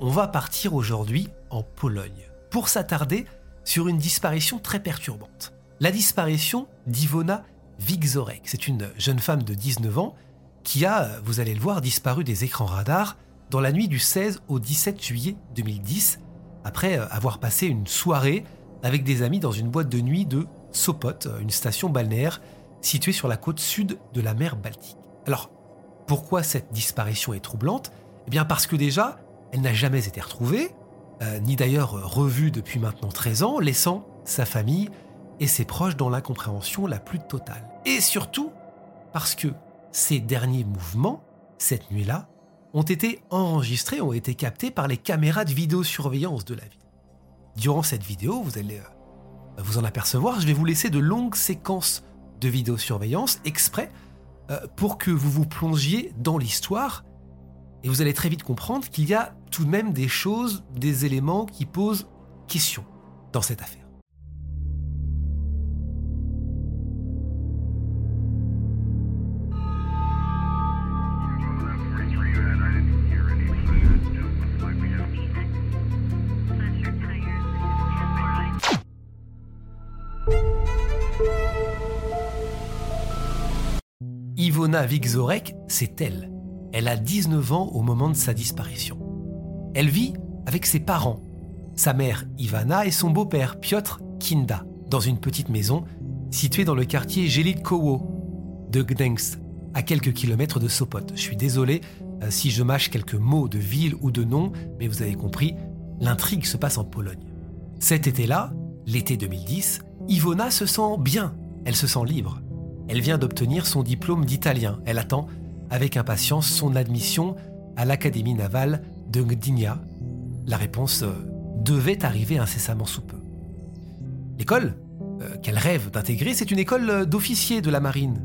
On va partir aujourd'hui en Pologne pour s'attarder sur une disparition très perturbante. La disparition d'Ivona Wigzorek. C'est une jeune femme de 19 ans qui a, vous allez le voir, disparu des écrans radars dans la nuit du 16 au 17 juillet 2010, après avoir passé une soirée avec des amis dans une boîte de nuit de Sopot, une station balnéaire située sur la côte sud de la mer Baltique. Alors, pourquoi cette disparition est troublante? Eh bien parce que déjà, elle n'a jamais été retrouvée, euh, ni d'ailleurs revue depuis maintenant 13 ans, laissant sa famille et ses proches dans l'incompréhension la plus totale. Et surtout parce que ces derniers mouvements, cette nuit-là, ont été enregistrés, ont été captés par les caméras de vidéosurveillance de la ville. Durant cette vidéo, vous allez euh, vous en apercevoir, je vais vous laisser de longues séquences de vidéosurveillance exprès euh, pour que vous vous plongiez dans l'histoire et vous allez très vite comprendre qu'il y a tout de même des choses, des éléments qui posent question dans cette affaire. Ivona Vigzorek, c'est elle. Elle a 19 ans au moment de sa disparition. Elle vit avec ses parents, sa mère Ivana et son beau-père Piotr Kinda, dans une petite maison située dans le quartier Jelitkowo de Gdańsk, à quelques kilomètres de Sopot. Je suis désolé euh, si je mâche quelques mots de ville ou de nom, mais vous avez compris, l'intrigue se passe en Pologne. Cet été-là, l'été 2010, Ivona se sent bien, elle se sent libre. Elle vient d'obtenir son diplôme d'italien. Elle attend avec impatience son admission à l'Académie navale de Gdynia. La réponse euh, devait arriver incessamment sous peu. L'école euh, qu'elle rêve d'intégrer, c'est une école euh, d'officiers de la marine.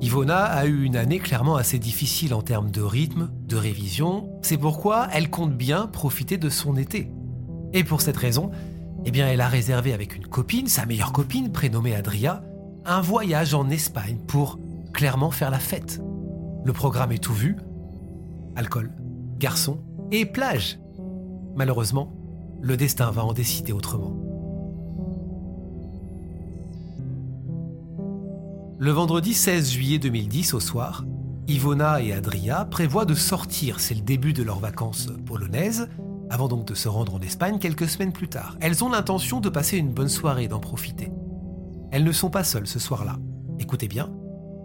Ivona a eu une année clairement assez difficile en termes de rythme, de révision, c'est pourquoi elle compte bien profiter de son été. Et pour cette raison, eh bien elle a réservé avec une copine, sa meilleure copine prénommée Adria, un voyage en Espagne pour clairement faire la fête. Le programme est tout vu. Alcool, garçons et plage. Malheureusement, le destin va en décider autrement. Le vendredi 16 juillet 2010 au soir, Ivona et Adria prévoient de sortir, c'est le début de leurs vacances polonaises, avant donc de se rendre en Espagne quelques semaines plus tard. Elles ont l'intention de passer une bonne soirée, d'en profiter. Elles ne sont pas seules ce soir-là. Écoutez bien,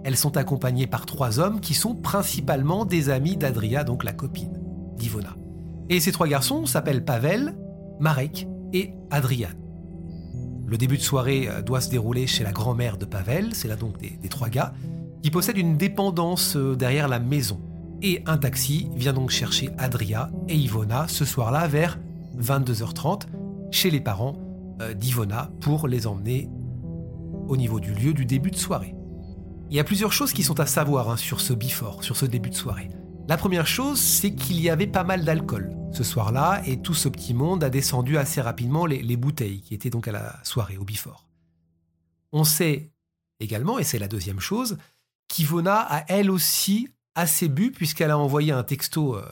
elles sont accompagnées par trois hommes qui sont principalement des amis d'Adria, donc la copine d'Ivona. Et ces trois garçons s'appellent Pavel, Marek et Adrian. Le début de soirée euh, doit se dérouler chez la grand-mère de Pavel, c'est là donc des, trois gars, qui possèdent une dépendance euh, derrière la maison. Et un taxi vient donc chercher Adria et Ivona ce soir-là vers 22h30 chez les parents euh, d'Ivona pour les emmener au niveau du lieu du début de soirée. Il y a plusieurs choses qui sont à savoir hein, sur ce bifort, sur ce début de soirée. La première chose, c'est qu'il y avait pas mal d'alcool ce soir-là et tout ce petit monde a descendu assez rapidement les, bouteilles qui étaient donc à la soirée, au bifort. On sait également, et c'est la deuxième chose, qu'Ivona a elle aussi assez bu puisqu'elle a envoyé un texto euh,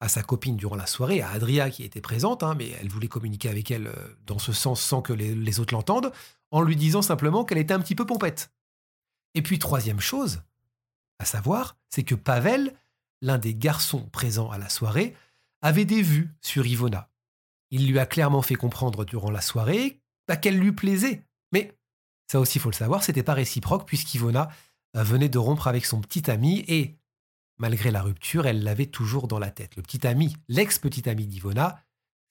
à sa copine durant la soirée, à Adria qui était présente, hein, mais elle voulait communiquer avec elle euh, dans ce sens sans que les autres l'entendent, en lui disant simplement qu'elle était un petit peu pompette. Et puis troisième chose, à savoir, c'est que Pavel, l'un des garçons présents à la soirée, avait des vues sur Ivona. Il lui a clairement fait comprendre durant la soirée qu'elle lui plaisait. Mais ça aussi faut le savoir, c'était pas réciproque puisqu'Ivona euh, venait de rompre avec son petit ami et, malgré la rupture, elle l'avait toujours dans la tête. Le petit ami, l'ex-petit ami d'Ivona,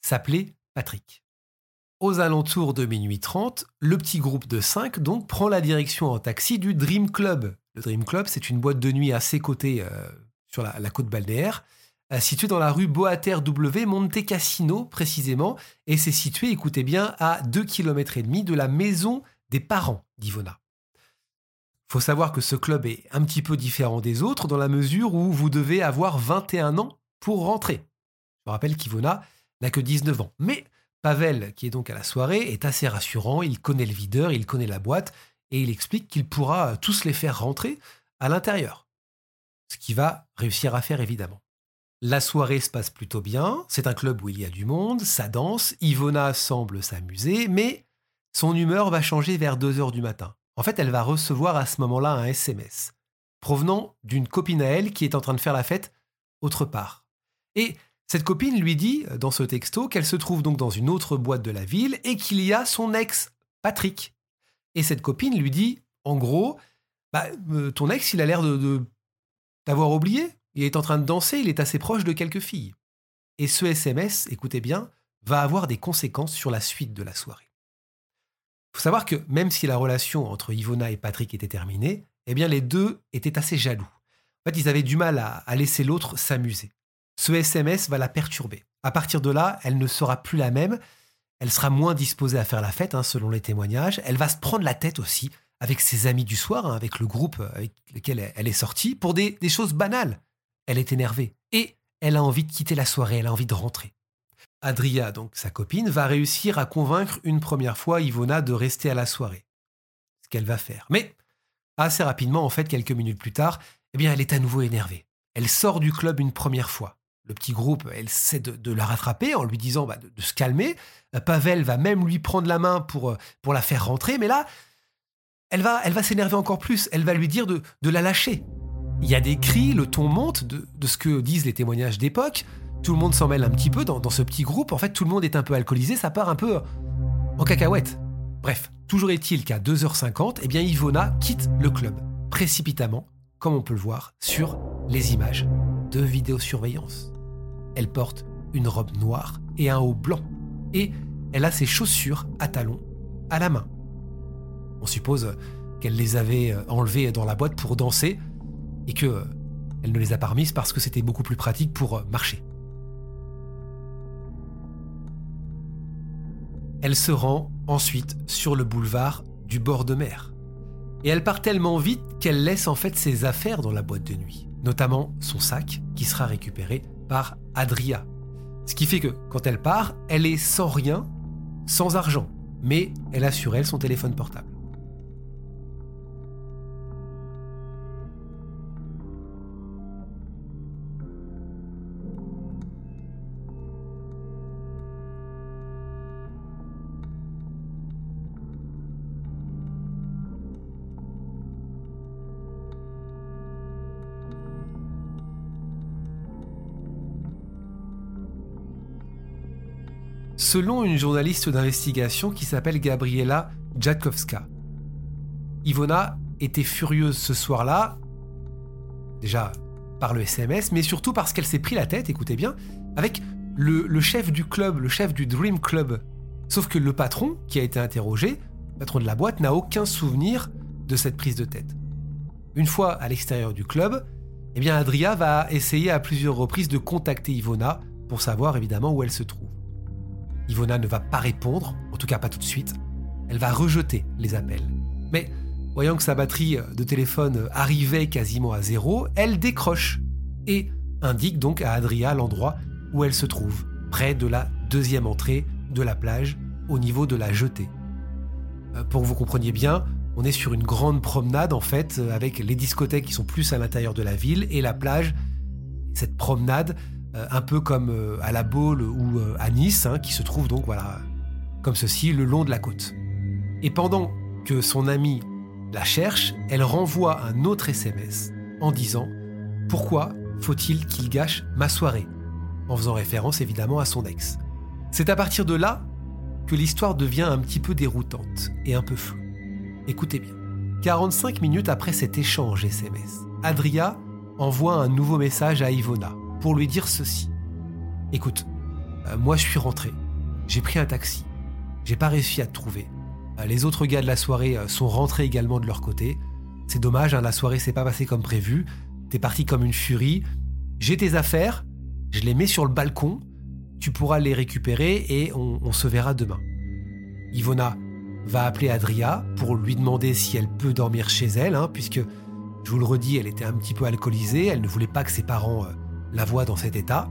s'appelait Patrick. Aux alentours de minuit 30, le petit groupe de 5 donc prend la direction en taxi du Dream Club. Le Dream Club, c'est une boîte de nuit à ses côtés sur la, côte balnéaire, euh, située dans la rue Boater W, Monte Cassino précisément, et c'est situé, écoutez bien, à 2 km et demi de la maison des parents d'Ivona. Faut savoir que ce club est un petit peu différent des autres dans la mesure où vous devez avoir 21 ans pour rentrer. Je rappelle qu'Ivona n'a que 19 ans. Mais Pavel, qui est donc à la soirée, est assez rassurant, il connaît le videur, il connaît la boîte, et il explique qu'il pourra tous les faire rentrer à l'intérieur. Ce qu'il va réussir à faire évidemment. La soirée se passe plutôt bien, c'est un club où il y a du monde, ça danse, Ivona semble s'amuser, mais son humeur va changer vers 2 heures du matin. En fait, elle va recevoir à ce moment-là un SMS provenant d'une copine à elle qui est en train de faire la fête autre part. Et cette copine lui dit dans ce texto qu'elle se trouve donc dans une autre boîte de la ville et qu'il y a son ex, Patrick. Et cette copine lui dit, en gros, bah, euh, ton ex, il a l'air de t'avoir oublié. Il est en train de danser, il est assez proche de quelques filles. Et ce SMS, écoutez bien, va avoir des conséquences sur la suite de la soirée faut savoir que même si la relation entre Ivona et Patrick était terminée, eh bien les deux étaient assez jaloux. En fait, ils avaient du mal à, laisser l'autre s'amuser. Ce SMS va la perturber. À partir de là, elle ne sera plus la même. Elle sera moins disposée à faire la fête, hein, selon les témoignages. Elle va se prendre la tête aussi avec ses amis du soir, hein, avec le groupe avec lequel elle est sortie, pour des choses banales. Elle est énervée et elle a envie de quitter la soirée, elle a envie de rentrer. Adria, donc sa copine, va réussir à convaincre une première fois Ivona de rester à la soirée. Ce qu'elle va faire. Mais assez rapidement, en fait, quelques minutes plus tard, eh bien, elle est à nouveau énervée. Elle sort du club une première fois. Le petit groupe, elle essaie de, la rattraper en lui disant bah, de, se calmer. Pavel va même lui prendre la main pour, euh, la faire rentrer. Mais là, elle va, s'énerver encore plus. Elle va lui dire de, de la lâcher. Il y a des cris, le ton monte de, de ce que disent les témoignages d'époque. Tout le monde s'en mêle un petit peu dans, ce petit groupe. En fait, tout le monde est un peu alcoolisé, ça part un peu en cacahuète. Bref, toujours est-il qu'à 2h50, eh bien Ivona quitte le club, précipitamment, comme on peut le voir sur les images de vidéosurveillance. Elle porte une robe noire et un haut blanc, et elle a ses chaussures à talons à la main. On suppose qu'elle les avait euh, enlevées dans la boîte pour danser et que euh, elle ne les a pas remises parce que c'était beaucoup plus pratique pour euh, marcher. Elle se rend ensuite sur le boulevard du bord de mer. Et elle part tellement vite qu'elle laisse en fait ses affaires dans la boîte de nuit, notamment son sac qui sera récupéré par Adria. Ce qui fait que quand elle part, elle est sans rien, sans argent, mais elle a sur elle son téléphone portable. Selon une journaliste d'investigation qui s'appelle Gabriela Jatkowska. Ivona était furieuse ce soir-là, déjà par le SMS, mais surtout parce qu'elle s'est pris la tête, écoutez bien, avec le, chef du club, le chef du Dream Club. Sauf que le patron, qui a été interrogé, le patron de la boîte, n'a aucun souvenir de cette prise de tête. Une fois à l'extérieur du club, eh Adria va essayer à plusieurs reprises de contacter Ivona pour savoir évidemment où elle se trouve. Ivona ne va pas répondre, en tout cas pas tout de suite. Elle va rejeter les appels. Mais voyant que sa batterie de téléphone arrivait quasiment à zéro, elle décroche et indique donc à Adria l'endroit où elle se trouve, près de la deuxième entrée de la plage, au niveau de la jetée. Euh, pour que vous compreniez bien, on est sur une grande promenade en fait, avec les discothèques qui sont plus à l'intérieur de la ville et la plage. Cette promenade, un peu comme euh, à la Baule ou euh, à Nice, hein, qui se trouve donc voilà comme ceci le long de la côte. Et pendant que son amie la cherche, elle renvoie un autre SMS en disant Pourquoi faut-il qu'il gâche ma soirée? En faisant référence évidemment à son ex. C'est à partir de là que l'histoire devient un petit peu déroutante et un peu floue. Écoutez bien. 45 minutes après cet échange SMS, Adria envoie un nouveau message à Ivona pour lui dire ceci. Écoute, euh, moi je suis rentré, j'ai pris un taxi, j'ai pas réussi à te trouver. Euh, les autres gars de la soirée euh, sont rentrés également de leur côté. C'est dommage, hein, la soirée s'est pas passée comme prévu. T'es parti comme une furie. J'ai tes affaires, je les mets sur le balcon. Tu pourras les récupérer et on, se verra demain. Ivona va appeler Adria pour lui demander si elle peut dormir chez elle, hein, puisque, je vous le redis, elle était un petit peu alcoolisée, elle ne voulait pas que ses parents la voient dans cet état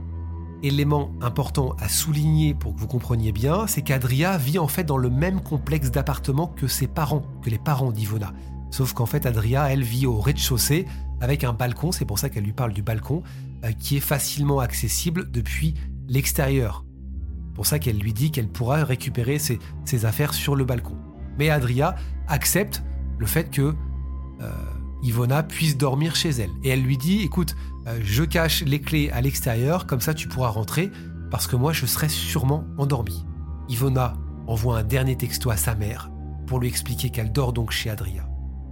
élément important à souligner pour que vous compreniez bien, c'est qu'Adria vit en fait dans le même complexe d'appartements que ses parents, que les parents d'Ivona. Sauf qu'en fait, Adria, elle vit au rez-de-chaussée avec un balcon, c'est pour ça qu'elle lui parle du balcon, euh, qui est facilement accessible depuis l'extérieur. pour ça qu'elle lui dit qu'elle pourra récupérer ses, affaires sur le balcon. Mais Adria accepte le fait que euh, Ivona puisse dormir chez elle. Et elle lui dit, écoute, euh, je cache les clés à l'extérieur, comme ça tu pourras rentrer, parce que moi je serai sûrement endormi. Ivona envoie un dernier texto à sa mère pour lui expliquer qu'elle dort donc chez Adria.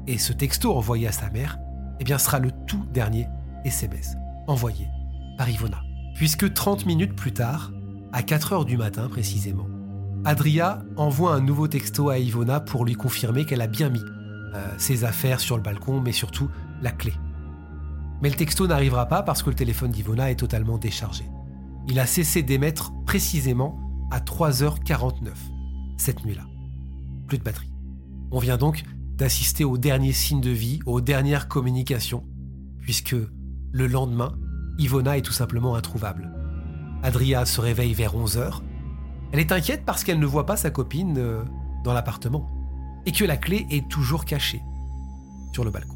Et ce texto envoyé à sa mère, eh bien, sera le tout dernier SMS envoyé par Ivona. Puisque 30 minutes plus tard, à 4 heures du matin précisément, Adria envoie un nouveau texto à Ivona pour lui confirmer qu'elle a bien mis euh, ses affaires sur le balcon, mais surtout la clé. Mais le texto n'arrivera pas parce que le téléphone d'Ivona est totalement déchargé. Il a cessé d'émettre précisément à 3h49 cette nuit-là. Plus de batterie. On vient donc d'assister aux derniers signes de vie, aux dernières communications, puisque le lendemain, Ivona est tout simplement introuvable. Adria se réveille vers 11h. Elle est inquiète parce qu'elle ne voit pas sa copine euh, dans l'appartement et que la clé est toujours cachée sur le balcon.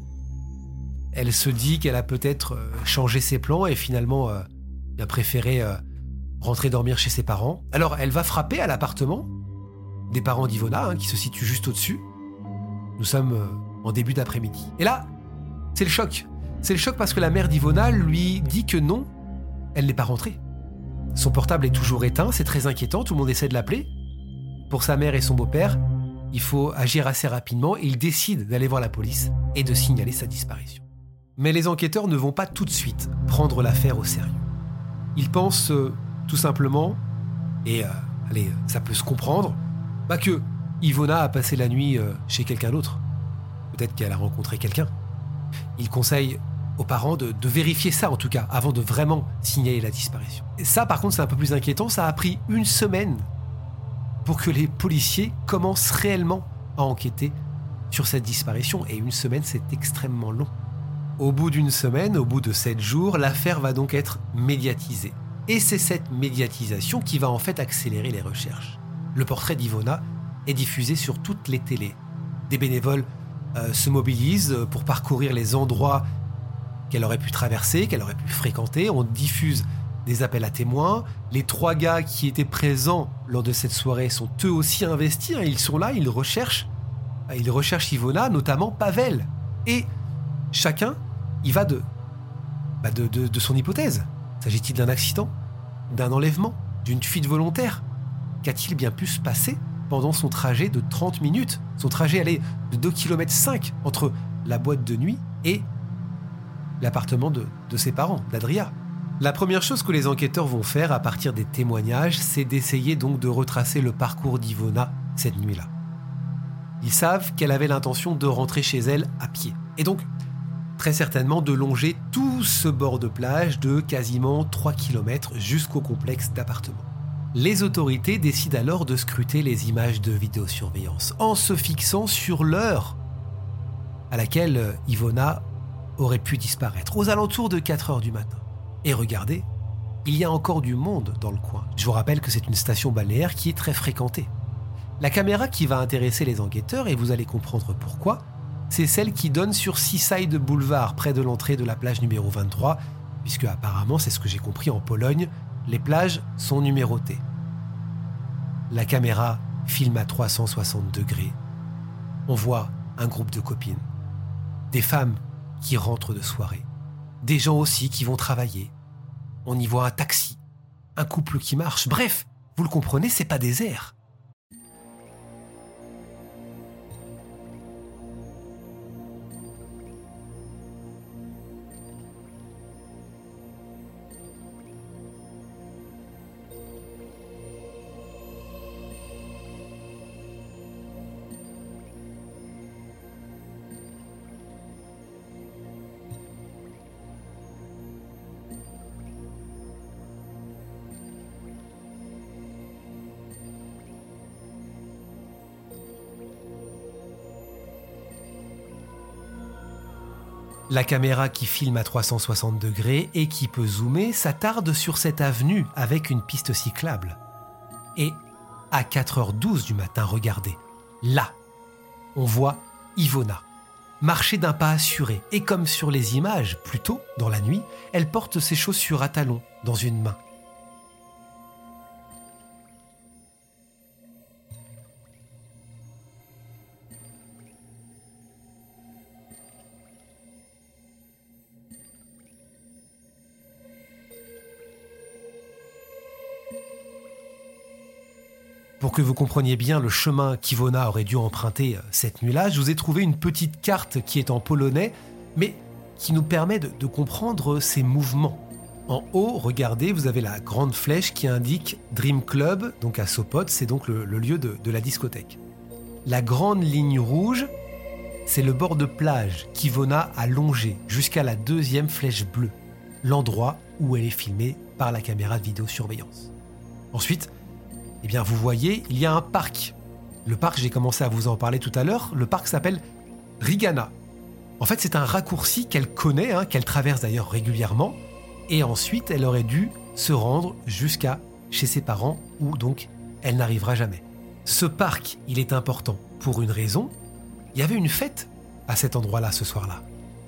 Elle se dit qu'elle a peut-être euh, changé ses plans et finalement euh, a préféré euh, rentrer dormir chez ses parents. Alors elle va frapper à l'appartement des parents d'Ivona, hein, qui se situe juste au-dessus. Nous sommes en début d'après-midi. Et là, c'est le choc. C'est le choc parce que la mère d'Ivona lui dit que non, elle n'est pas rentrée. Son portable est toujours éteint, c'est très inquiétant, tout le monde essaie de l'appeler. Pour sa mère et son beau-père, il faut agir assez rapidement et il décide d'aller voir la police et de signaler sa disparition. Mais les enquêteurs ne vont pas tout de suite prendre l'affaire au sérieux. Ils pensent euh, tout simplement, et euh, allez, ça peut se comprendre, bah que Ivona a passé la nuit euh, chez quelqu'un d'autre. Peut-être qu'elle a rencontré quelqu'un. Ils conseillent aux parents de, vérifier ça en tout cas, avant de vraiment signaler la disparition. Ça par contre c'est un peu plus inquiétant, ça a pris une semaine pour que les policiers commencent réellement à enquêter sur cette disparition, et une semaine c'est extrêmement long. Au bout d'une semaine, au bout de sept jours, l'affaire va donc être médiatisée. Et c'est cette médiatisation qui va en fait accélérer les recherches. Le portrait d'Ivona est diffusé sur toutes les télés. Des bénévoles euh, se mobilisent pour parcourir les endroits qu'elle aurait pu traverser, qu'elle aurait pu fréquenter. On diffuse des appels à témoins. Les trois gars qui étaient présents lors de cette soirée sont eux aussi investis. Hein. Ils sont là, ils recherchent. Ils recherchent Ivona, notamment Pavel. Et chacun il va bah, de, de, son hypothèse. S'agit-il d'un accident D'un enlèvement D'une fuite volontaire? Qu'a-t-il bien pu se passer pendant son trajet de 30 minutes? Son trajet allait de 2 km 5 entre la boîte de nuit et l'appartement de, de ses parents, d'Adria. La première chose que les enquêteurs vont faire à partir des témoignages, c'est d'essayer donc de retracer le parcours d'Ivona cette nuit-là. Ils savent qu'elle avait l'intention de rentrer chez elle à pied. Et donc, très certainement de longer tout ce bord de plage de quasiment 3 km jusqu'au complexe d'appartements. Les autorités décident alors de scruter les images de vidéosurveillance en se fixant sur l'heure à laquelle Ivona aurait pu disparaître, aux alentours de 4 heures du matin. Et regardez, il y a encore du monde dans le coin. Je vous rappelle que c'est une station balnéaire qui est très fréquentée. La caméra qui va intéresser les enquêteurs, et vous allez comprendre pourquoi, c'est celle qui donne sur Seaside Boulevard, près de l'entrée de la plage numéro 23, puisque apparemment, c'est ce que j'ai compris en Pologne, les plages sont numérotées. La caméra filme à 360 degrés. On voit un groupe de copines, des femmes qui rentrent de soirée, des gens aussi qui vont travailler. On y voit un taxi, un couple qui marche. Bref, vous le comprenez, c'est pas désert. La caméra qui filme à 360 degrés et qui peut zoomer s'attarde sur cette avenue avec une piste cyclable. Et à 4h12 du matin, regardez, là, on voit Ivona marcher d'un pas assuré et comme sur les images plus tôt dans la nuit, elle porte ses chaussures à talons dans une main. Pour que vous compreniez bien le chemin qu'Ivona aurait dû emprunter euh, cette nuit-là, je vous ai trouvé une petite carte qui est en polonais, mais qui nous permet de, comprendre ses mouvements. En haut, regardez, vous avez la grande flèche qui indique Dream Club, donc à Sopot, c'est donc le, lieu de, de la discothèque. La grande ligne rouge, c'est le bord de plage qu'Ivona a longé jusqu'à la deuxième flèche bleue, l'endroit où elle est filmée par la caméra de vidéosurveillance. Ensuite, eh bien, vous voyez, il y a un parc. Le parc, j'ai commencé à vous en parler tout à l'heure, le parc s'appelle Rigana. En fait, c'est un raccourci qu'elle connaît, hein, qu'elle traverse d'ailleurs régulièrement, et ensuite, elle aurait dû se rendre jusqu'à chez ses parents, où donc elle n'arrivera jamais. Ce parc, il est important pour une raison. Il y avait une fête à cet endroit-là ce soir-là.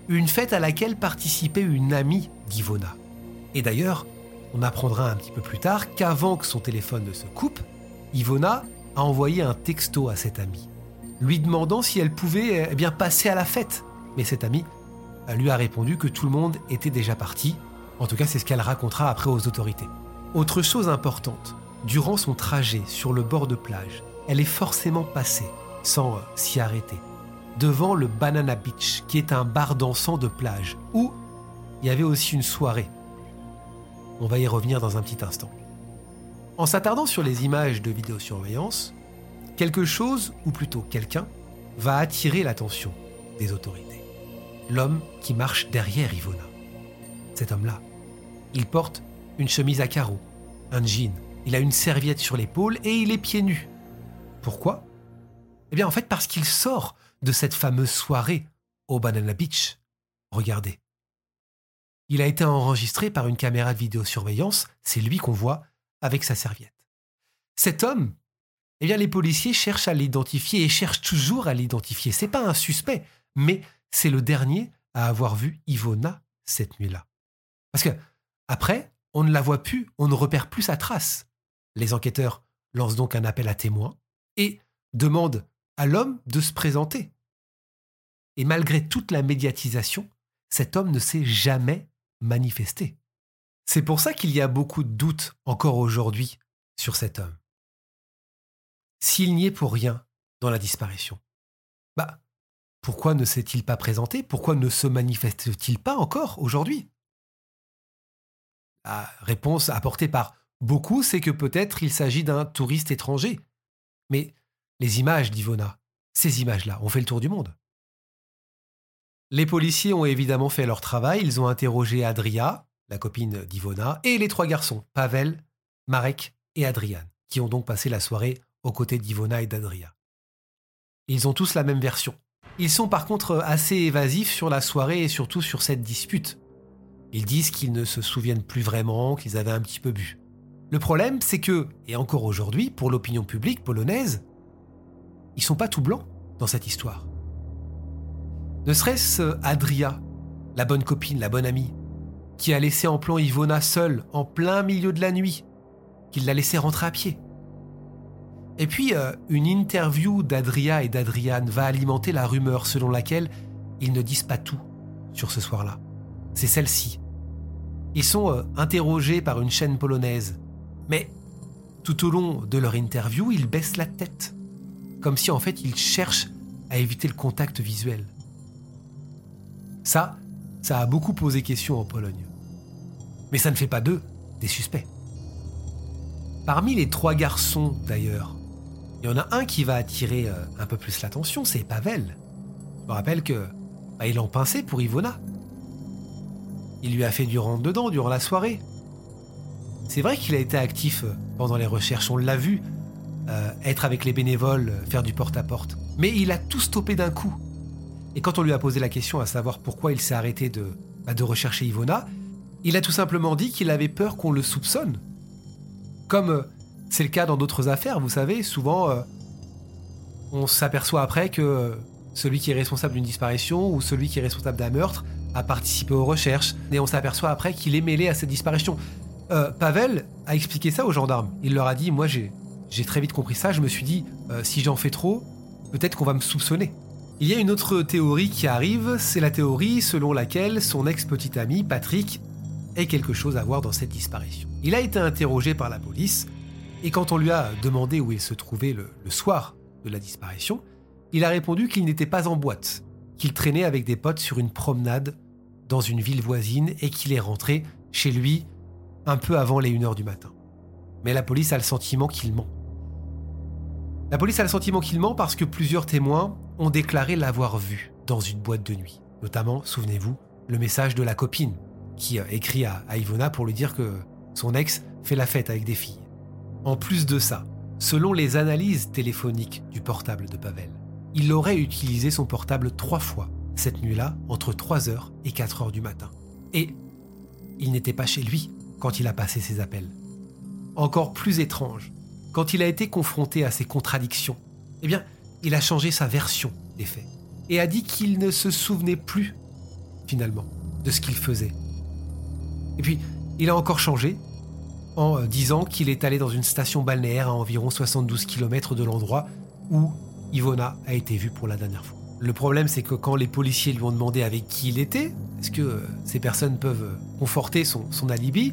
Une fête à laquelle participait une amie d'Ivona. Et d'ailleurs, on apprendra un petit peu plus tard qu'avant que son téléphone ne se coupe, Ivona a envoyé un texto à cette amie, lui demandant si elle pouvait eh bien, passer à la fête. Mais cette amie lui a répondu que tout le monde était déjà parti. En tout cas, c'est ce qu'elle racontera après aux autorités. Autre chose importante, durant son trajet sur le bord de plage, elle est forcément passée, sans euh, s'y arrêter, devant le Banana Beach, qui est un bar dansant de plage, où il y avait aussi une soirée on va y revenir dans un petit instant. En s'attardant sur les images de vidéosurveillance, quelque chose, ou plutôt quelqu'un, va attirer l'attention des autorités. L'homme qui marche derrière Ivona. Cet homme-là, il porte une chemise à carreaux, un jean, il a une serviette sur l'épaule et il est pieds nus. Pourquoi? Eh bien en fait parce qu'il sort de cette fameuse soirée au Banana Beach. Regardez. Il a été enregistré par une caméra de vidéosurveillance, c'est lui qu'on voit avec sa serviette. Cet homme, eh bien les policiers cherchent à l'identifier et cherchent toujours à l'identifier. C'est pas un suspect, mais c'est le dernier à avoir vu Ivona cette nuit-là. Parce que après, on ne la voit plus, on ne repère plus sa trace. Les enquêteurs lancent donc un appel à témoins et demandent à l'homme de se présenter. Et malgré toute la médiatisation, cet homme ne s'est jamais manifester. C'est pour ça qu'il y a beaucoup de doutes encore aujourd'hui sur cet homme. S'il n'y est pour rien dans la disparition, bah, pourquoi ne s'est-il pas présenté? Pourquoi ne se manifeste-t-il pas encore aujourd'hui? La réponse apportée par beaucoup, c'est que peut-être il s'agit d'un touriste étranger. Mais les images d'Ivona, ces images-là, ont fait le tour du monde. Les policiers ont évidemment fait leur travail, ils ont interrogé Adria, la copine d'Ivona, et les trois garçons, Pavel, Marek et Adrian, qui ont donc passé la soirée aux côtés d'Ivona et d'Adria. Ils ont tous la même version. Ils sont par contre assez évasifs sur la soirée et surtout sur cette dispute. Ils disent qu'ils ne se souviennent plus vraiment, qu'ils avaient un petit peu bu. Le problème, c'est que, et encore aujourd'hui, pour l'opinion publique polonaise, ils sont pas tout blancs dans cette histoire. Ne serait-ce euh, Adria, la bonne copine, la bonne amie, qui a laissé en plan Ivona seule en plein milieu de la nuit, qui l'a laissé rentrer à pied. Et puis, euh, une interview d'Adria et d'Adriane va alimenter la rumeur selon laquelle ils ne disent pas tout sur ce soir-là. C'est celle-ci. Ils sont euh, interrogés par une chaîne polonaise, mais tout au long de leur interview, ils baissent la tête, comme si en fait ils cherchent à éviter le contact visuel. Ça, ça a beaucoup posé question en Pologne. Mais ça ne fait pas d'eux des suspects. Parmi les trois garçons, d'ailleurs, il y en a un qui va attirer euh, un peu plus l'attention, c'est Pavel. Je me rappelle que bah, il en pinçait pour Ivona. Il lui a fait du rentre-dedans durant la soirée. C'est vrai qu'il a été actif euh, pendant les recherches, on l'a vu, euh, être avec les bénévoles, faire du porte-à-porte. -porte. Mais il a tout stoppé d'un coup Et quand on lui a posé la question à savoir pourquoi il s'est arrêté de, bah, rechercher Ivona, il a tout simplement dit qu'il avait peur qu'on le soupçonne. Comme euh, c'est le cas dans d'autres affaires, vous savez, souvent euh, on s'aperçoit après que celui qui est responsable d'une disparition ou celui qui est responsable d'un meurtre a participé aux recherches, et on s'aperçoit après qu'il est mêlé à cette disparition. Euh, Pavel a expliqué ça aux gendarmes. Il leur a dit, moi j'ai très vite compris ça, je me suis dit, si j'en fais trop, peut-être qu'on va me soupçonner. Il y a une autre théorie qui arrive, c'est la théorie selon laquelle son ex-petit ami, Patrick, ait quelque chose à voir dans cette disparition. Il a été interrogé par la police, et quand on lui a demandé où il se trouvait le, soir de la disparition, il a répondu qu'il n'était pas en boîte, qu'il traînait avec des potes sur une promenade dans une ville voisine et qu'il est rentré chez lui un peu avant les 1h du matin. Mais la police a le sentiment qu'il ment. La police a le sentiment qu'il ment parce que plusieurs témoins ont déclaré l'avoir vu dans une boîte de nuit. Notamment, souvenez-vous, le message de la copine qui écrit à, Ivona pour lui dire que son ex fait la fête avec des filles. En plus de ça, selon les analyses téléphoniques du portable de Pavel, il aurait utilisé son portable trois fois cette nuit-là entre 3h et 4h du matin. Et il n'était pas chez lui quand il a passé ses appels. Encore plus étrange, quand il a été confronté à ces contradictions, eh bien, il a changé sa version des faits et a dit qu'il ne se souvenait plus, finalement, de ce qu'il faisait. Et puis, il a encore changé en euh, disant qu'il est allé dans une station balnéaire à environ 72 km de l'endroit où Ivona a été vue pour la dernière fois. Le problème, c'est que quand les policiers lui ont demandé avec qui il était, est-ce que euh, ces personnes peuvent euh, conforter son, son alibi,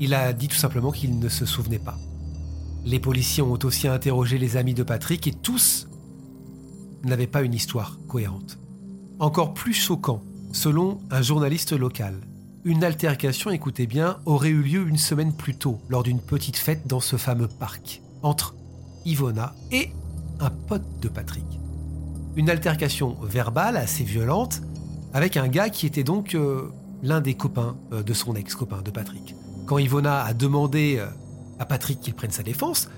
il a dit tout simplement qu'il ne se souvenait pas. Les policiers ont aussi interrogé les amis de Patrick et tous n'avaient pas une histoire cohérente. Encore plus choquant, selon un journaliste local, une altercation, écoutez bien, aurait eu lieu une semaine plus tôt, lors d'une petite fête dans ce fameux parc, entre Ivona et un pote de Patrick. Une altercation verbale assez violente, avec un gars qui était donc euh, l'un des copains euh, de son ex-copain de Patrick. Quand Ivona a demandé euh, Patrick qu'il prenne sa défense,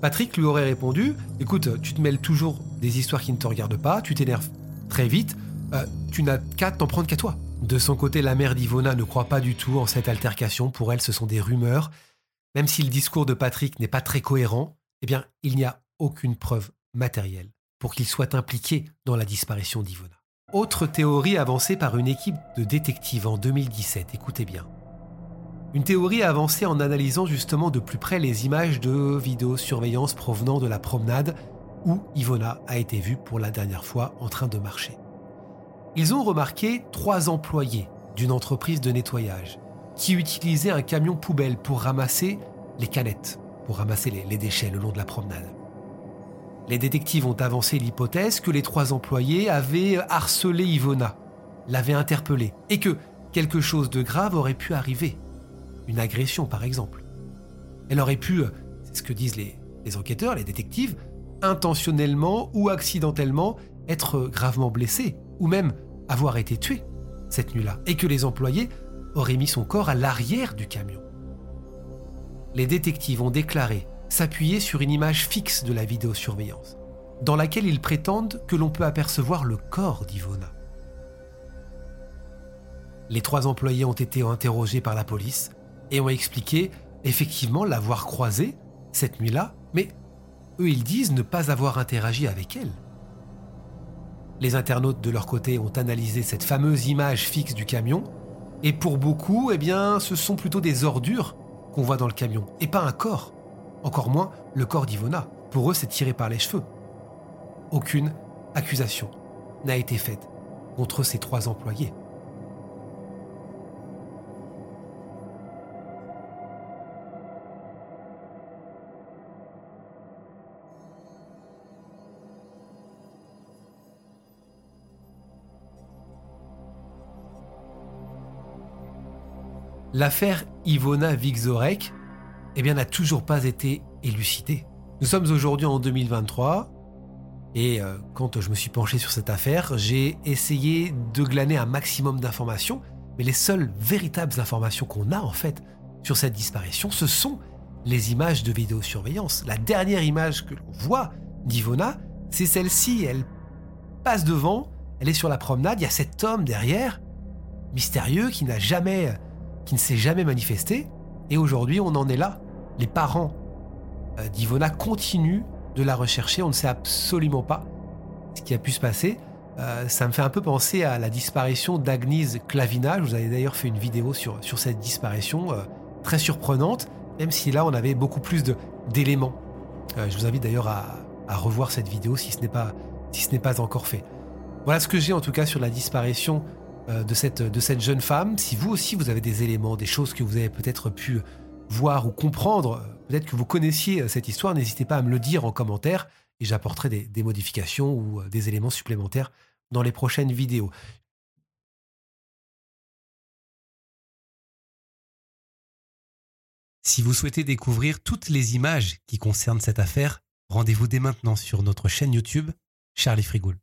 Patrick lui aurait répondu Écoute, tu te mêles toujours des histoires qui ne te regardent pas, tu t'énerves très vite, euh, tu n'as qu'à t'en prendre qu'à toi. De son côté, la mère d'Ivona ne croit pas du tout en cette altercation. Pour elle, ce sont des rumeurs. Même si le discours de Patrick n'est pas très cohérent, eh bien, il n'y a aucune preuve matérielle pour qu'il soit impliqué dans la disparition d'Ivona. Autre théorie avancée par une équipe de détectives en 2017, écoutez bien. Une théorie avancée en analysant justement de plus près les images de vidéosurveillance provenant de la promenade où Ivona a été vue pour la dernière fois en train de marcher. Ils ont remarqué trois employés d'une entreprise de nettoyage qui utilisaient un camion poubelle pour ramasser les canettes, pour ramasser les, déchets le long de la promenade. Les détectives ont avancé l'hypothèse que les trois employés avaient harcelé Ivona, l'avaient interpellée, et que quelque chose de grave aurait pu arriver. Une agression, par exemple. Elle aurait pu, c'est ce que disent les, enquêteurs, les détectives, intentionnellement ou accidentellement être gravement blessée, ou même avoir été tuée cette nuit-là, et que les employés auraient mis son corps à l'arrière du camion. Les détectives ont déclaré s'appuyer sur une image fixe de la vidéosurveillance, dans laquelle ils prétendent que l'on peut apercevoir le corps d'Ivona. Les trois employés ont été interrogés par la police et ont expliqué effectivement l'avoir croisée cette nuit-là, mais eux ils disent ne pas avoir interagi avec elle. Les internautes de leur côté ont analysé cette fameuse image fixe du camion, et pour beaucoup, eh bien, ce sont plutôt des ordures qu'on voit dans le camion, et pas un corps. Encore moins le corps d'Ivona. Pour eux, c'est tiré par les cheveux. Aucune accusation n'a été faite contre ces trois employés. L'affaire Ivona Vixorek eh bien, n'a toujours pas été élucidée. Nous sommes aujourd'hui en 2023 et euh, quand je me suis penché sur cette affaire, j'ai essayé de glaner un maximum d'informations, mais les seules véritables informations qu'on a en fait sur cette disparition, ce sont les images de vidéosurveillance. La dernière image que l'on voit d'Ivona, c'est celle-ci. Elle passe devant elle est sur la promenade, il y a cet homme derrière, mystérieux, qui n'a jamais, qui ne s'est jamais manifesté. Et aujourd'hui, on en est là. Les parents euh, d'Ivona continuent de la rechercher. On ne sait absolument pas ce qui a pu se passer. Euh, ça me fait un peu penser à la disparition d'Agnès Clavina. Je vous avais d'ailleurs fait une vidéo sur, sur cette disparition euh, très surprenante, même si là on avait beaucoup plus d'éléments. je vous invite d'ailleurs à, revoir cette vidéo si ce n'est pas, si pas encore fait. Voilà ce que j'ai en tout cas sur la disparition de cette, de cette jeune femme. Si vous aussi vous avez des éléments, des choses que vous avez peut-être pu voir ou comprendre, peut-être que vous connaissiez euh, cette histoire, n'hésitez pas à me le dire en commentaire et j'apporterai des, modifications ou euh, des éléments supplémentaires dans les prochaines vidéos. Si vous souhaitez découvrir toutes les images qui concernent cette affaire, rendez-vous dès maintenant sur notre chaîne YouTube Charlie Frigoul.